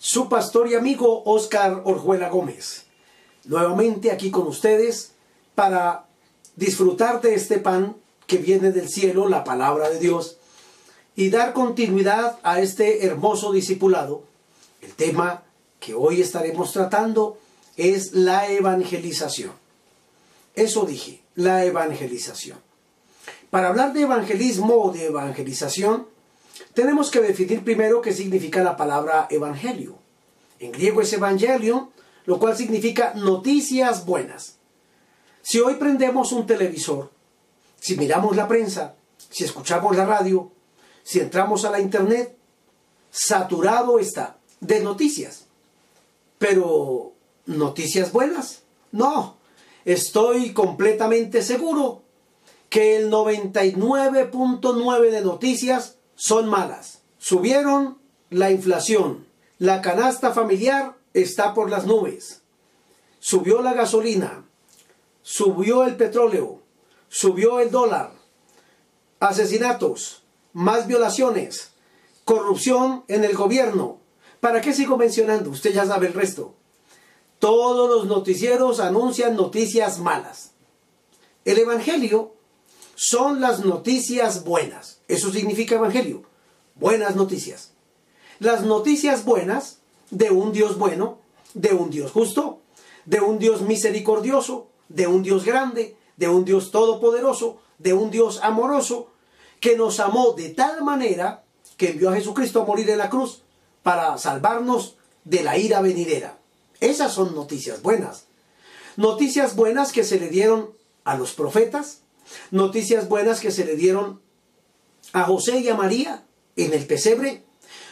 Su pastor y amigo Oscar Orjuela Gómez. Nuevamente aquí con ustedes para disfrutar de este pan que viene del cielo, la palabra de Dios, y dar continuidad a este hermoso discipulado. El tema que hoy estaremos tratando es la evangelización. Eso dije, la evangelización. Para hablar de evangelismo o de evangelización, tenemos que definir primero qué significa la palabra evangelio. En griego es evangelion, lo cual significa noticias buenas. Si hoy prendemos un televisor, si miramos la prensa, si escuchamos la radio, si entramos a la internet, saturado está de noticias. Pero, ¿noticias buenas? No, estoy completamente seguro que el 99.9 de noticias son malas. Subieron la inflación. La canasta familiar está por las nubes. Subió la gasolina. Subió el petróleo. Subió el dólar. Asesinatos. Más violaciones. Corrupción en el gobierno. ¿Para qué sigo mencionando? Usted ya sabe el resto. Todos los noticieros anuncian noticias malas. El Evangelio son las noticias buenas. Eso significa evangelio. Buenas noticias. Las noticias buenas de un Dios bueno, de un Dios justo, de un Dios misericordioso, de un Dios grande, de un Dios todopoderoso, de un Dios amoroso, que nos amó de tal manera que envió a Jesucristo a morir en la cruz para salvarnos de la ira venidera. Esas son noticias buenas. Noticias buenas que se le dieron a los profetas, Noticias buenas que se le dieron a José y a María en el pesebre.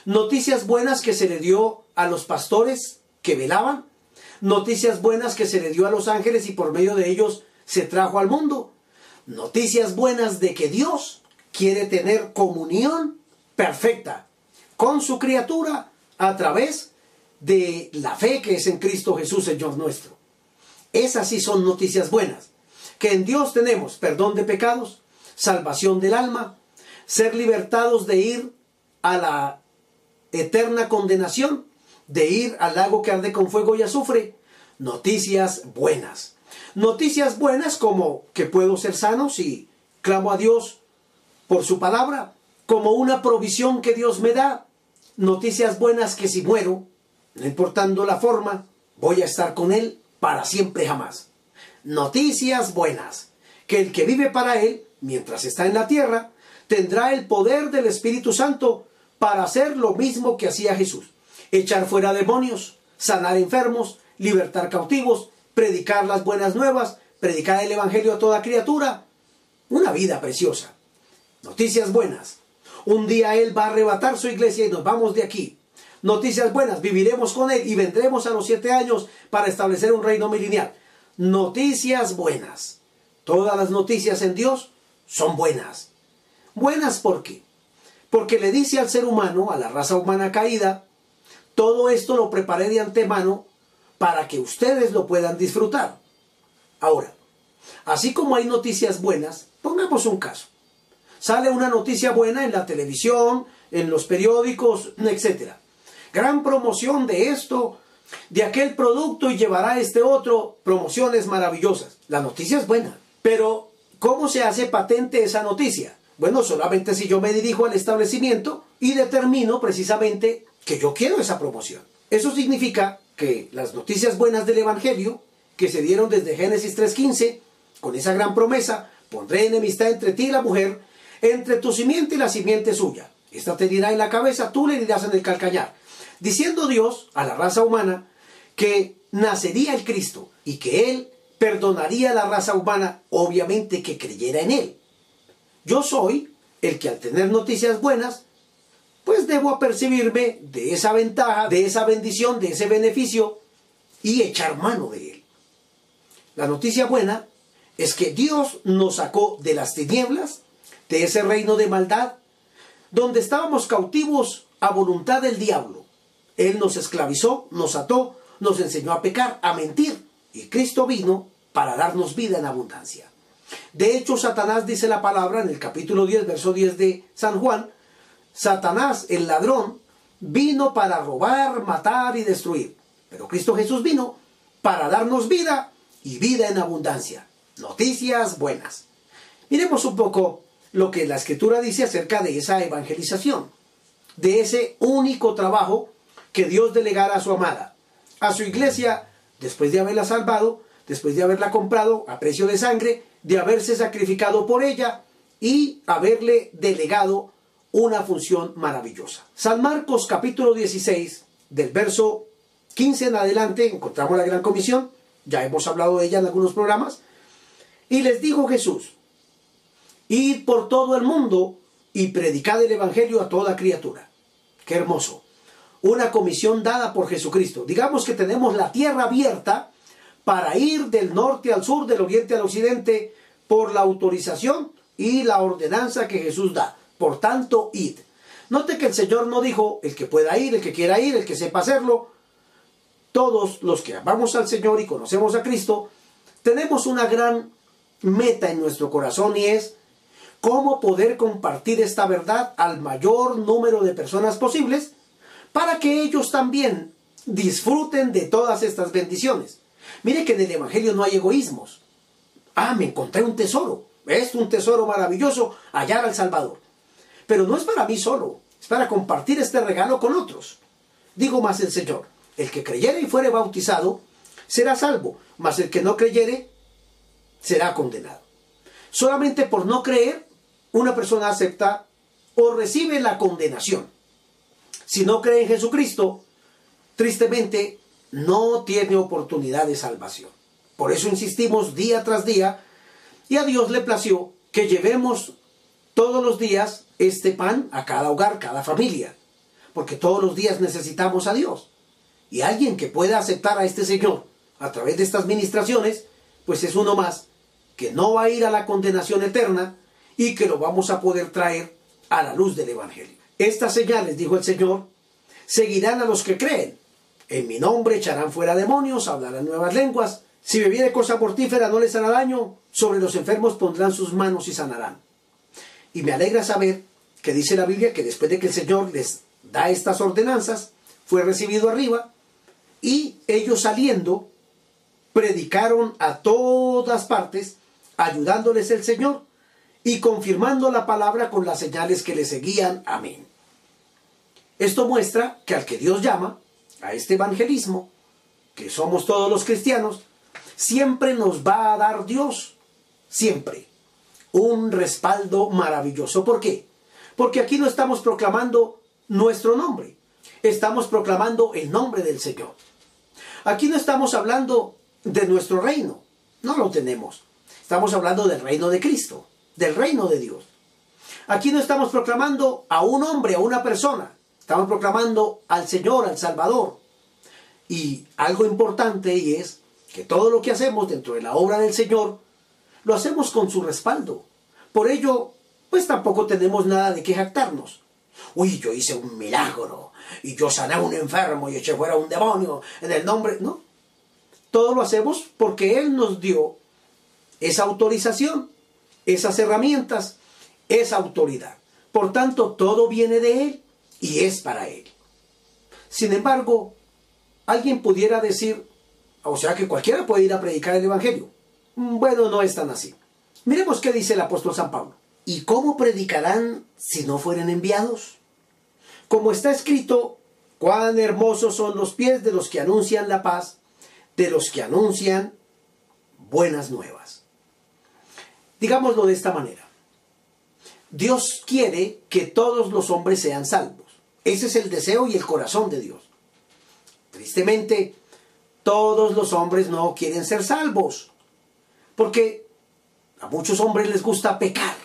Noticias buenas que se le dio a los pastores que velaban. Noticias buenas que se le dio a los ángeles y por medio de ellos se trajo al mundo. Noticias buenas de que Dios quiere tener comunión perfecta con su criatura a través de la fe que es en Cristo Jesús, Señor nuestro. Esas sí son noticias buenas que en Dios tenemos perdón de pecados, salvación del alma, ser libertados de ir a la eterna condenación, de ir al lago que arde con fuego y azufre. Noticias buenas. Noticias buenas como que puedo ser sano si clamo a Dios por su palabra, como una provisión que Dios me da. Noticias buenas que si muero, no importando la forma, voy a estar con Él para siempre jamás noticias buenas, que el que vive para Él, mientras está en la tierra, tendrá el poder del Espíritu Santo para hacer lo mismo que hacía Jesús, echar fuera demonios, sanar enfermos, libertar cautivos, predicar las buenas nuevas, predicar el Evangelio a toda criatura. Una vida preciosa. Noticias buenas. Un día Él va a arrebatar su iglesia y nos vamos de aquí. Noticias buenas, viviremos con Él y vendremos a los siete años para establecer un reino milenial noticias buenas. Todas las noticias en Dios son buenas. Buenas ¿por qué? Porque le dice al ser humano, a la raza humana caída, todo esto lo preparé de antemano para que ustedes lo puedan disfrutar. Ahora, así como hay noticias buenas, pongamos un caso. Sale una noticia buena en la televisión, en los periódicos, etc. Gran promoción de esto, de aquel producto y llevará este otro promociones maravillosas. La noticia es buena, pero ¿cómo se hace patente esa noticia? Bueno, solamente si yo me dirijo al establecimiento y determino precisamente que yo quiero esa promoción. Eso significa que las noticias buenas del Evangelio, que se dieron desde Génesis 3.15, con esa gran promesa, pondré enemistad entre ti y la mujer, entre tu simiente y la simiente suya. Esta te dirá en la cabeza, tú le dirás en el calcañar diciendo Dios a la raza humana que nacería el Cristo y que Él perdonaría a la raza humana, obviamente que creyera en Él. Yo soy el que al tener noticias buenas, pues debo apercibirme de esa ventaja, de esa bendición, de ese beneficio y echar mano de él. La noticia buena es que Dios nos sacó de las tinieblas, de ese reino de maldad, donde estábamos cautivos a voluntad del diablo. Él nos esclavizó, nos ató, nos enseñó a pecar, a mentir, y Cristo vino para darnos vida en abundancia. De hecho, Satanás dice la palabra en el capítulo 10, verso 10 de San Juan, Satanás, el ladrón, vino para robar, matar y destruir. Pero Cristo Jesús vino para darnos vida y vida en abundancia. Noticias buenas. Miremos un poco lo que la escritura dice acerca de esa evangelización, de ese único trabajo que Dios delegara a su amada, a su iglesia, después de haberla salvado, después de haberla comprado a precio de sangre, de haberse sacrificado por ella y haberle delegado una función maravillosa. San Marcos capítulo 16, del verso 15 en adelante, encontramos la gran comisión, ya hemos hablado de ella en algunos programas, y les dijo Jesús, id por todo el mundo y predicad el Evangelio a toda criatura. Qué hermoso. Una comisión dada por Jesucristo. Digamos que tenemos la tierra abierta para ir del norte al sur, del oriente al occidente, por la autorización y la ordenanza que Jesús da. Por tanto, id. Note que el Señor no dijo el que pueda ir, el que quiera ir, el que sepa hacerlo. Todos los que amamos al Señor y conocemos a Cristo, tenemos una gran meta en nuestro corazón y es cómo poder compartir esta verdad al mayor número de personas posibles para que ellos también disfruten de todas estas bendiciones. Mire que en el Evangelio no hay egoísmos. Ah, me encontré un tesoro. Es un tesoro maravilloso hallar al Salvador. Pero no es para mí solo, es para compartir este regalo con otros. Digo más el Señor, el que creyere y fuere bautizado será salvo, mas el que no creyere será condenado. Solamente por no creer, una persona acepta o recibe la condenación. Si no cree en Jesucristo, tristemente no tiene oportunidad de salvación. Por eso insistimos día tras día y a Dios le plació que llevemos todos los días este pan a cada hogar, cada familia, porque todos los días necesitamos a Dios. Y alguien que pueda aceptar a este Señor a través de estas ministraciones, pues es uno más que no va a ir a la condenación eterna y que lo vamos a poder traer a la luz del Evangelio. Estas señales, dijo el Señor, seguirán a los que creen. En mi nombre echarán fuera demonios, hablarán nuevas lenguas. Si bebiere cosa mortífera no les hará daño. Sobre los enfermos pondrán sus manos y sanarán. Y me alegra saber que dice la Biblia que después de que el Señor les da estas ordenanzas, fue recibido arriba y ellos saliendo predicaron a todas partes, ayudándoles el Señor y confirmando la palabra con las señales que le seguían. Amén. Esto muestra que al que Dios llama, a este evangelismo, que somos todos los cristianos, siempre nos va a dar Dios, siempre, un respaldo maravilloso. ¿Por qué? Porque aquí no estamos proclamando nuestro nombre, estamos proclamando el nombre del Señor. Aquí no estamos hablando de nuestro reino, no lo tenemos. Estamos hablando del reino de Cristo, del reino de Dios. Aquí no estamos proclamando a un hombre, a una persona, estamos proclamando al Señor, al Salvador. Y algo importante y es que todo lo que hacemos dentro de la obra del Señor, lo hacemos con su respaldo. Por ello, pues tampoco tenemos nada de qué jactarnos. Uy, yo hice un milagro y yo sané a un enfermo y eché fuera un demonio en el nombre. No. Todo lo hacemos porque Él nos dio esa autorización, esas herramientas, esa autoridad. Por tanto, todo viene de Él y es para Él. Sin embargo, alguien pudiera decir, o sea que cualquiera puede ir a predicar el Evangelio. Bueno, no es tan así. Miremos qué dice el apóstol San Pablo. ¿Y cómo predicarán si no fueren enviados? Como está escrito, cuán hermosos son los pies de los que anuncian la paz, de los que anuncian buenas nuevas. Digámoslo de esta manera. Dios quiere que todos los hombres sean salvos. Ese es el deseo y el corazón de Dios. Tristemente, todos los hombres no quieren ser salvos. Porque a muchos hombres les gusta pecar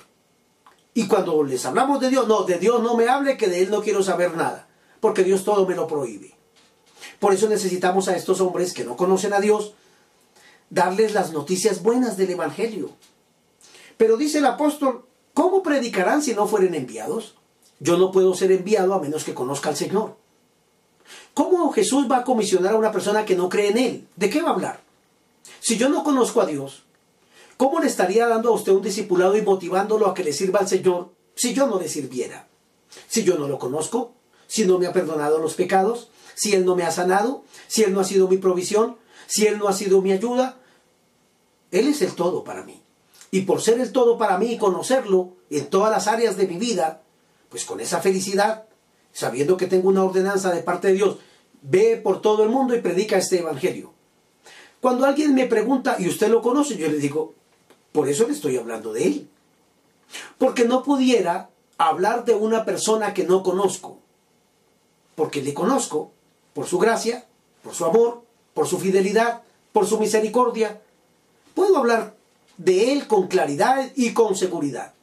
Y cuando les hablamos de Dios, no, de Dios no me hable, que de Él no quiero saber nada, porque Dios todo me lo prohíbe. Por eso necesitamos a estos hombres que no conocen a Dios, darles las noticias buenas del Evangelio. Pero dice el apóstol, ¿cómo predicarán si no fueren enviados? Yo no puedo ser enviado a menos que conozca al Señor. ¿Cómo Jesús va a comisionar a una persona que no cree en Él? ¿De qué va a hablar? Si yo no conozco a Dios, ¿cómo le estaría dando a usted un discipulado y motivándolo a que le sirva al Señor si yo no le sirviera? Si yo no lo conozco, si no me ha perdonado los pecados, si Él no me ha sanado, si Él no ha sido mi provisión, si Él no ha sido mi ayuda. Él es el todo para mí. Y por ser el todo para mí y conocerlo en todas las áreas de mi vida, pues con esa felicidad, sabiendo que tengo una ordenanza de parte de Dios, ve por todo el mundo y predica este evangelio. Cuando alguien me pregunta, ¿y usted lo conoce? Yo le digo, por eso le estoy hablando de él. Porque no pudiera hablar de una persona que no conozco. Porque le conozco por su gracia, por su amor, por su fidelidad, por su misericordia. Puedo hablar de él con claridad y con seguridad.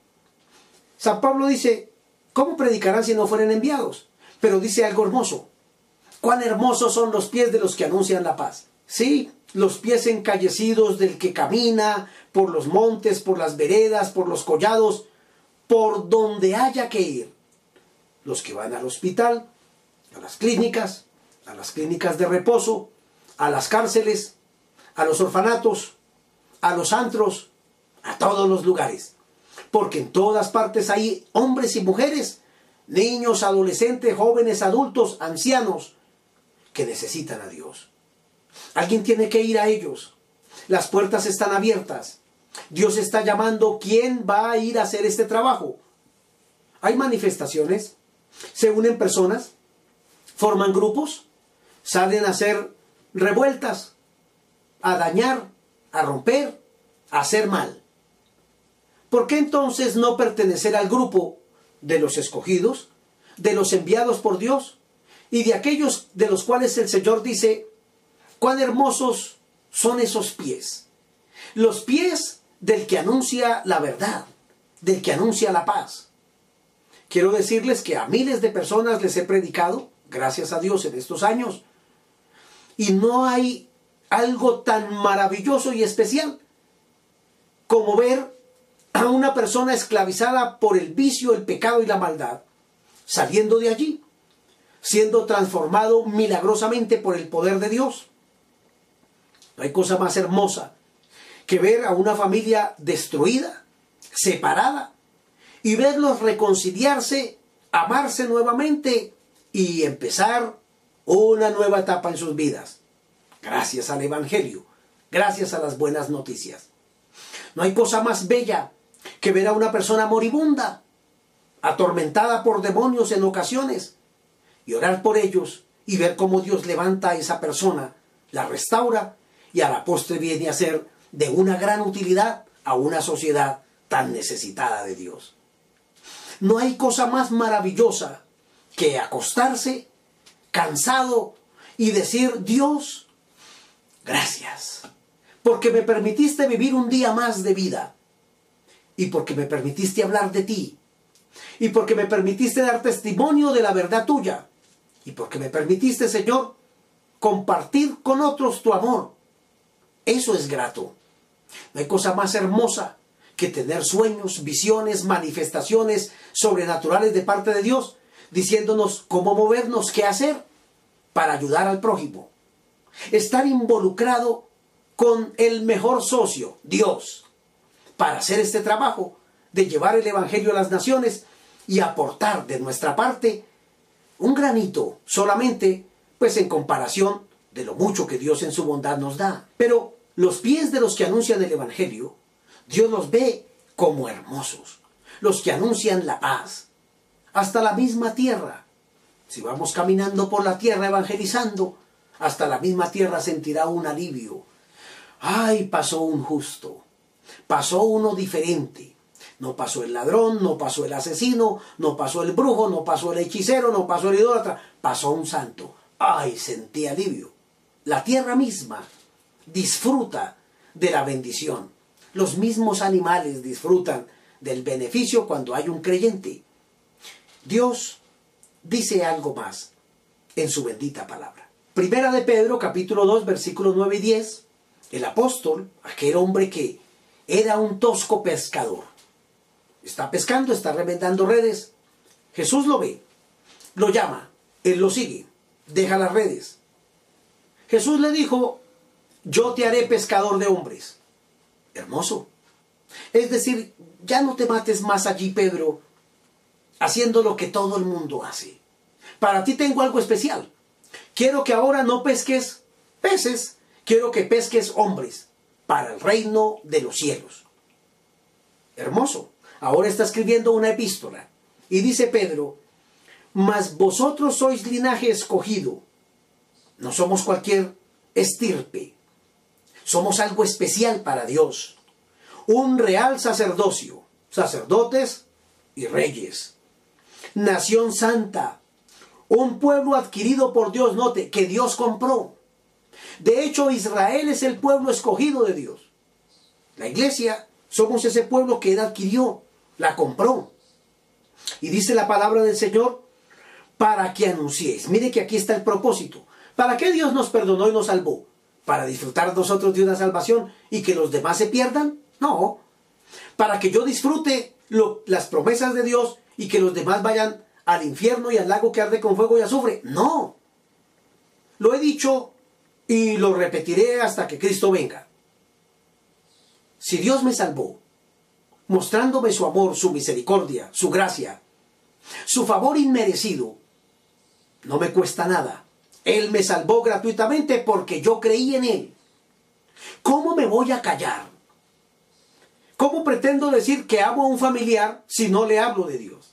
San Pablo dice, ¿cómo predicarán si no fueren enviados? Pero dice algo hermoso. Cuán hermosos son los pies de los que anuncian la paz. Sí, los pies encallecidos del que camina por los montes, por las veredas, por los collados, por donde haya que ir. Los que van al hospital, a las clínicas, a las clínicas de reposo, a las cárceles, a los orfanatos, a los antros, a todos los lugares. Porque en todas partes hay hombres y mujeres, niños, adolescentes, jóvenes, adultos, ancianos, que necesitan a Dios. Alguien tiene que ir a ellos. Las puertas están abiertas. Dios está llamando quién va a ir a hacer este trabajo. Hay manifestaciones, se unen personas, forman grupos, salen a hacer revueltas, a dañar, a romper, a hacer mal. ¿Por qué entonces no pertenecer al grupo de los escogidos, de los enviados por Dios y de aquellos de los cuales el Señor dice, Cuán hermosos son esos pies. Los pies del que anuncia la verdad, del que anuncia la paz. Quiero decirles que a miles de personas les he predicado, gracias a Dios, en estos años. Y no hay algo tan maravilloso y especial como ver a una persona esclavizada por el vicio, el pecado y la maldad, saliendo de allí, siendo transformado milagrosamente por el poder de Dios. No hay cosa más hermosa que ver a una familia destruida, separada, y verlos reconciliarse, amarse nuevamente y empezar una nueva etapa en sus vidas. Gracias al Evangelio, gracias a las buenas noticias. No hay cosa más bella que ver a una persona moribunda, atormentada por demonios en ocasiones, y orar por ellos y ver cómo Dios levanta a esa persona, la restaura y a la postre viene a ser de una gran utilidad a una sociedad tan necesitada de Dios. No hay cosa más maravillosa que acostarse cansado y decir, Dios, gracias, porque me permitiste vivir un día más de vida. Y porque me permitiste hablar de ti. Y porque me permitiste dar testimonio de la verdad tuya. Y porque me permitiste, Señor, compartir con otros tu amor. Eso es grato. No hay cosa más hermosa que tener sueños, visiones, manifestaciones sobrenaturales de parte de Dios, diciéndonos cómo movernos, qué hacer para ayudar al prójimo. Estar involucrado con el mejor socio, Dios, para hacer este trabajo de llevar el Evangelio a las naciones y aportar de nuestra parte un granito solamente, pues en comparación de lo mucho que Dios en su bondad nos da. Pero los pies de los que anuncian el Evangelio, Dios los ve como hermosos, los que anuncian la paz, hasta la misma tierra. Si vamos caminando por la tierra evangelizando, hasta la misma tierra sentirá un alivio. Ay, pasó un justo, pasó uno diferente. No pasó el ladrón, no pasó el asesino, no pasó el brujo, no pasó el hechicero, no pasó el idólatra, pasó un santo. Ay, sentí alivio. La tierra misma disfruta de la bendición. Los mismos animales disfrutan del beneficio cuando hay un creyente. Dios dice algo más en su bendita palabra. Primera de Pedro, capítulo 2, versículos 9 y 10. El apóstol, aquel hombre que era un tosco pescador, está pescando, está remendando redes. Jesús lo ve, lo llama, él lo sigue, deja las redes. Jesús le dijo, yo te haré pescador de hombres. Hermoso. Es decir, ya no te mates más allí, Pedro, haciendo lo que todo el mundo hace. Para ti tengo algo especial. Quiero que ahora no pesques peces, quiero que pesques hombres para el reino de los cielos. Hermoso. Ahora está escribiendo una epístola y dice Pedro, mas vosotros sois linaje escogido. No somos cualquier estirpe. Somos algo especial para Dios. Un real sacerdocio, sacerdotes y reyes. Nación santa. Un pueblo adquirido por Dios, note, que Dios compró. De hecho, Israel es el pueblo escogido de Dios. La iglesia somos ese pueblo que Él adquirió, la compró. Y dice la palabra del Señor, para que anunciéis. Mire que aquí está el propósito. ¿Para qué Dios nos perdonó y nos salvó? ¿Para disfrutar nosotros de una salvación y que los demás se pierdan? No. Para que yo disfrute las promesas de Dios y que los demás vayan al infierno y al lago que arde con fuego y azufre. No. Lo he dicho y lo repetiré hasta que Cristo venga. Si Dios me salvó, mostrándome su amor, su misericordia, su gracia, su favor inmerecido, no me cuesta nada. Él me salvó gratuitamente porque yo creí en Él. ¿Cómo me voy a callar? ¿Cómo pretendo decir que amo a un familiar si no le hablo de Dios?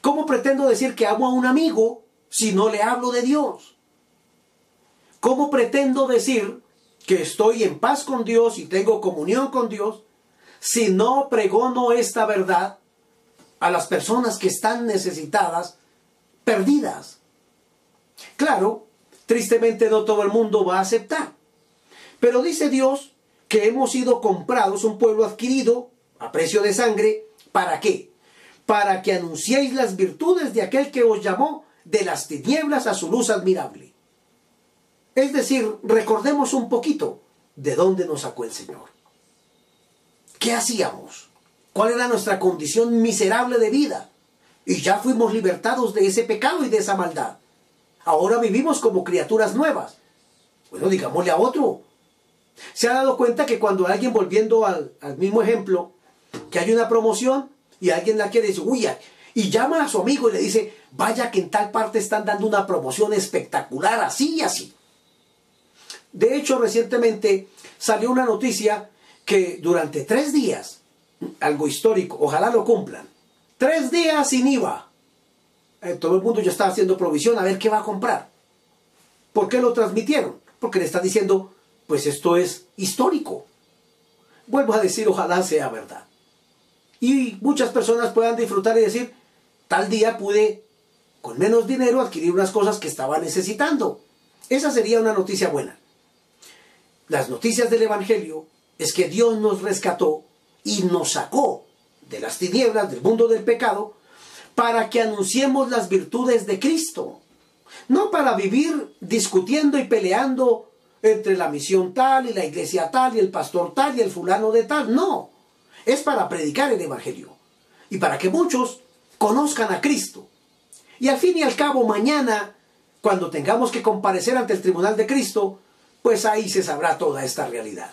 ¿Cómo pretendo decir que amo a un amigo si no le hablo de Dios? ¿Cómo pretendo decir que estoy en paz con Dios y tengo comunión con Dios si no pregono esta verdad a las personas que están necesitadas, perdidas? Claro, tristemente no todo el mundo va a aceptar. Pero dice Dios que hemos sido comprados, un pueblo adquirido a precio de sangre, ¿para qué? Para que anunciéis las virtudes de aquel que os llamó de las tinieblas a su luz admirable. Es decir, recordemos un poquito de dónde nos sacó el Señor. ¿Qué hacíamos? ¿Cuál era nuestra condición miserable de vida? Y ya fuimos libertados de ese pecado y de esa maldad. Ahora vivimos como criaturas nuevas. Bueno, digámosle a otro. ¿Se ha dado cuenta que cuando alguien, volviendo al, mismo ejemplo, que hay una promoción y alguien la quiere decir, uy, y llama a su amigo y le dice, vaya que en tal parte están dando una promoción espectacular, así y así. De hecho, recientemente salió una noticia que durante tres días, algo histórico, ojalá lo cumplan, tres días sin IVA, eh, todo el mundo ya está haciendo provisión a ver qué va a comprar. ¿Por qué lo transmitieron? Porque le está diciendo, pues esto es histórico. Vuelvo a decir, ojalá sea verdad. Y muchas personas puedan disfrutar y decir, tal día pude con menos dinero adquirir unas cosas que estaba necesitando. Esa sería una noticia buena. Las noticias del Evangelio es que Dios nos rescató y nos sacó de las tinieblas, del mundo del pecado, para que anunciemos las virtudes de Cristo. No para vivir discutiendo y peleando entre la misión tal y la iglesia tal y el pastor tal y el fulano de tal. No. Es para predicar el Evangelio. Y para que muchos conozcan a Cristo. Y al fin y al cabo, mañana, cuando tengamos que comparecer ante el tribunal de Cristo, pues ahí se sabrá toda esta realidad.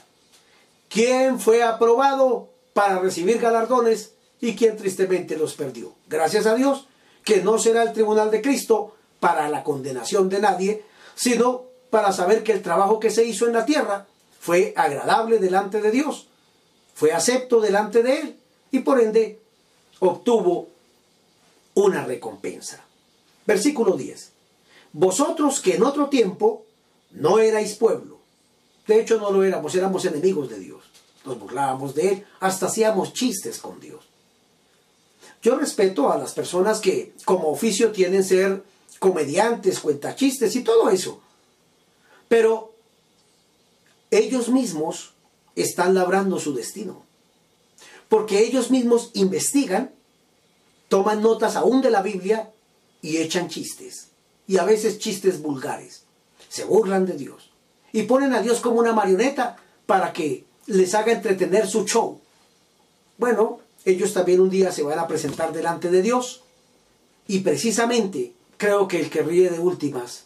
¿Quién fue aprobado para recibir galardones y quien tristemente los perdió. Gracias a Dios que no será el tribunal de Cristo para la condenación de nadie, sino para saber que el trabajo que se hizo en la tierra fue agradable delante de Dios, fue acepto delante de Él y por ende obtuvo una recompensa. Versículo 10. Vosotros que en otro tiempo no erais pueblo, de hecho no lo éramos, éramos enemigos de Dios, nos burlábamos de Él, hasta hacíamos chistes con Dios. Yo respeto a las personas que como oficio tienen ser comediantes, cuentachistes y todo eso. Pero ellos mismos están labrando su destino. porque ellos mismos investigan, toman notas aún de la Biblia y echan chistes, y a veces chistes vulgares. Se burlan de Dios y ponen a Dios como una marioneta para que les haga entretener su show. Bueno, ellos también un día se van a presentar delante de Dios y precisamente creo que el que ríe de últimas,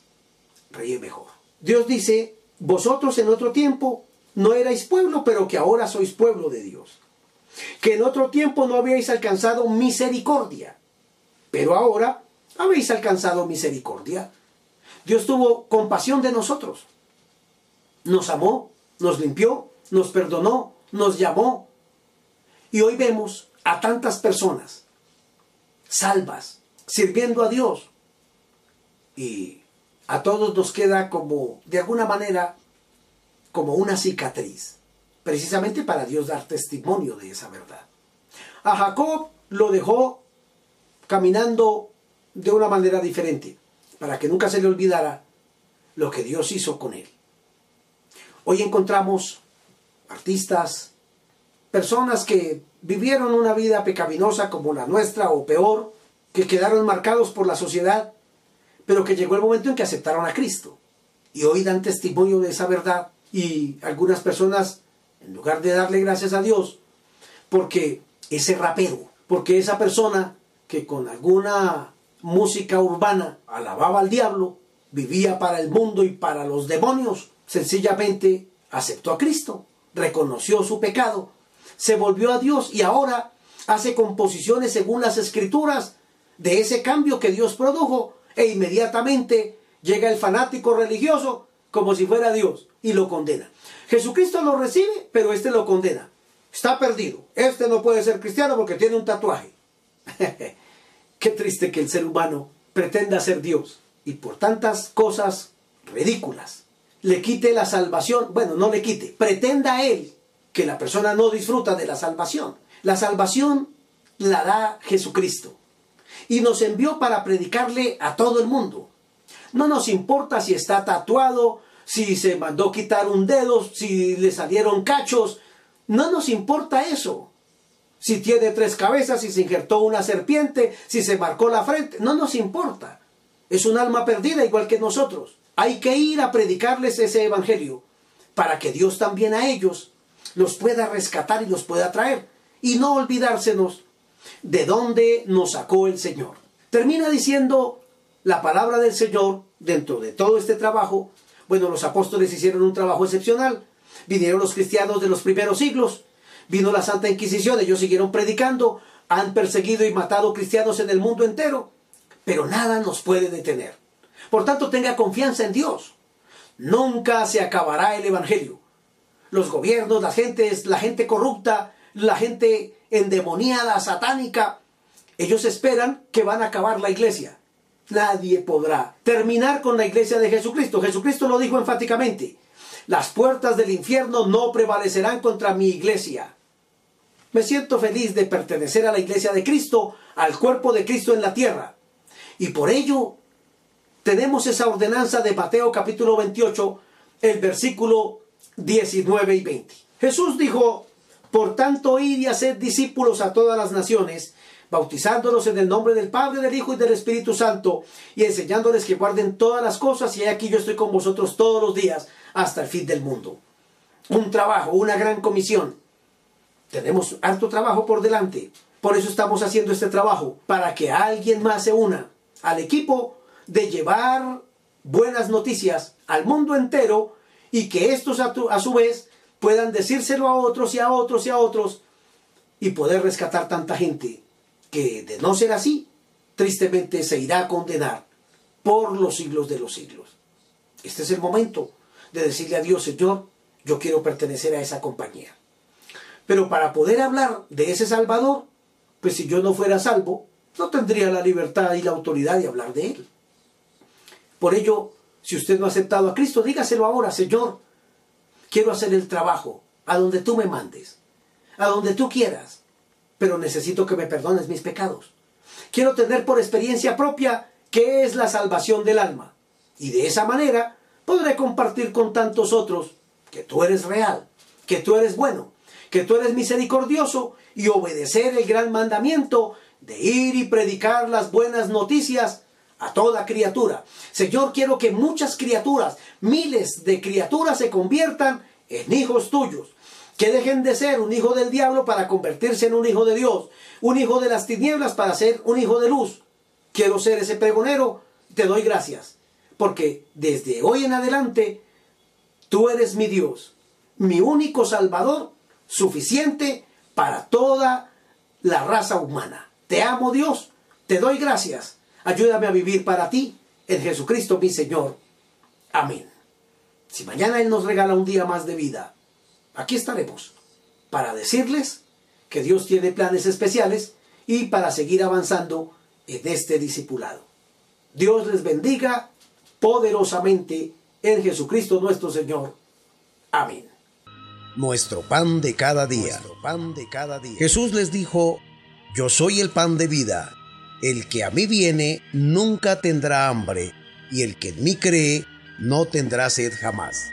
ríe mejor. Dios dice, vosotros en otro tiempo no erais pueblo, pero que ahora sois pueblo de Dios. Que en otro tiempo no habíais alcanzado misericordia, pero ahora habéis alcanzado misericordia. Dios tuvo compasión de nosotros. Nos amó, nos limpió, nos perdonó, nos llamó. Y hoy vemos a tantas personas salvas, sirviendo a Dios. Y a todos nos queda como, de alguna manera, como una cicatriz, precisamente para Dios dar testimonio de esa verdad. A Jacob lo dejó caminando de una manera diferente, para que nunca se le olvidara lo que Dios hizo con él. Hoy encontramos artistas, personas que vivieron una vida pecaminosa como la nuestra o peor, que quedaron marcados por la sociedad, pero que llegó el momento en que aceptaron a Cristo. Y hoy dan testimonio de esa verdad y algunas personas, en lugar de darle gracias a Dios, porque ese rapero, porque esa persona que con alguna música urbana alababa al diablo, vivía para el mundo y para los demonios, sencillamente aceptó a Cristo, reconoció su pecado, se volvió a Dios y ahora hace composiciones según las escrituras de ese cambio que Dios produjo e inmediatamente llega el fanático religioso como si fuera Dios y lo condena. Jesucristo lo recibe, pero este lo condena. Está perdido. Este no puede ser cristiano porque tiene un tatuaje. Qué triste que el ser humano pretenda ser Dios y por tantas cosas ridículas le quite la salvación. Bueno, no le quite, pretenda él que la persona no disfruta de la salvación. La salvación la da Jesucristo y nos envió para predicarle a todo el mundo. No nos importa si está tatuado, si se mandó quitar un dedo, si le salieron cachos, no nos importa eso. Si tiene tres cabezas, si se injertó una serpiente, si se marcó la frente, no nos importa. Es un alma perdida igual que nosotros. Hay que ir a predicarles ese evangelio para que Dios también a ellos los pueda rescatar y los pueda traer. Y no olvidársenos de dónde nos sacó el Señor. Termina diciendo la palabra del Señor dentro de todo este trabajo. Bueno, los apóstoles hicieron un trabajo excepcional. Vinieron los cristianos de los primeros siglos. Vino la Santa Inquisición. Ellos siguieron predicando. Han perseguido y matado cristianos en el mundo entero. Pero nada nos puede detener. Por tanto, tenga confianza en Dios. Nunca se acabará el Evangelio. Los gobiernos, las gentes, la gente corrupta, la gente endemoniada, satánica, ellos esperan que van a acabar la iglesia. Nadie podrá terminar con la iglesia de Jesucristo. Jesucristo lo dijo enfáticamente. Las puertas del infierno no prevalecerán contra mi iglesia. Me siento feliz de pertenecer a la iglesia de Cristo, al cuerpo de Cristo en la tierra. Y por ello tenemos esa ordenanza de Mateo capítulo 28, el versículo 19 y 20. Jesús dijo, por tanto, id y haced discípulos a todas las naciones, bautizándolos en el nombre del Padre, del Hijo y del Espíritu Santo, y enseñándoles que guarden todas las cosas, y aquí yo estoy con vosotros todos los días hasta el fin del mundo. Un trabajo, una gran comisión. Tenemos harto trabajo por delante. Por eso estamos haciendo este trabajo, para que alguien más se una al equipo de llevar buenas noticias al mundo entero y que estos a, a su vez puedan decírselo a otros y a otros y a otros y poder rescatar tanta gente que de no ser así, tristemente se irá a condenar por los siglos de los siglos. Este es el momento de decirle a Dios, Señor, yo quiero pertenecer a esa compañía. Pero para poder hablar de ese Salvador, pues si yo no fuera salvo, no tendría la libertad y la autoridad de hablar de Él. Por ello, si usted no ha aceptado a Cristo, dígaselo ahora, Señor, quiero hacer el trabajo a donde tú me mandes, a donde tú quieras, pero necesito que me perdones mis pecados. Quiero tener por experiencia propia qué es la salvación del alma. Y de esa manera podré compartir con tantos otros que tú eres real, que tú eres bueno, que tú eres misericordioso y obedecer el gran mandamiento de ir y predicar las buenas noticias a toda criatura. Señor, quiero que muchas criaturas, miles de criaturas se conviertan en hijos tuyos. Que dejen de ser un hijo del diablo para convertirse en un hijo de Dios. Un hijo de las tinieblas para ser un hijo de luz. Quiero ser ese pregonero. Te doy gracias. Porque desde hoy en adelante, tú eres mi Dios. Mi único Salvador, suficiente para toda la raza humana. Te amo Dios. Te doy gracias Ayúdame a vivir para ti, en Jesucristo mi Señor. Amén. Si mañana Él nos regala un día más de vida, aquí estaremos para decirles que Dios tiene planes especiales y para seguir avanzando en este discipulado. Dios les bendiga poderosamente en Jesucristo nuestro Señor. Amén. Nuestro pan de cada día. pan de cada día. Jesús les dijo, yo soy el pan de vida. El que a mí viene nunca tendrá hambre, y el que en mí cree no tendrá sed jamás.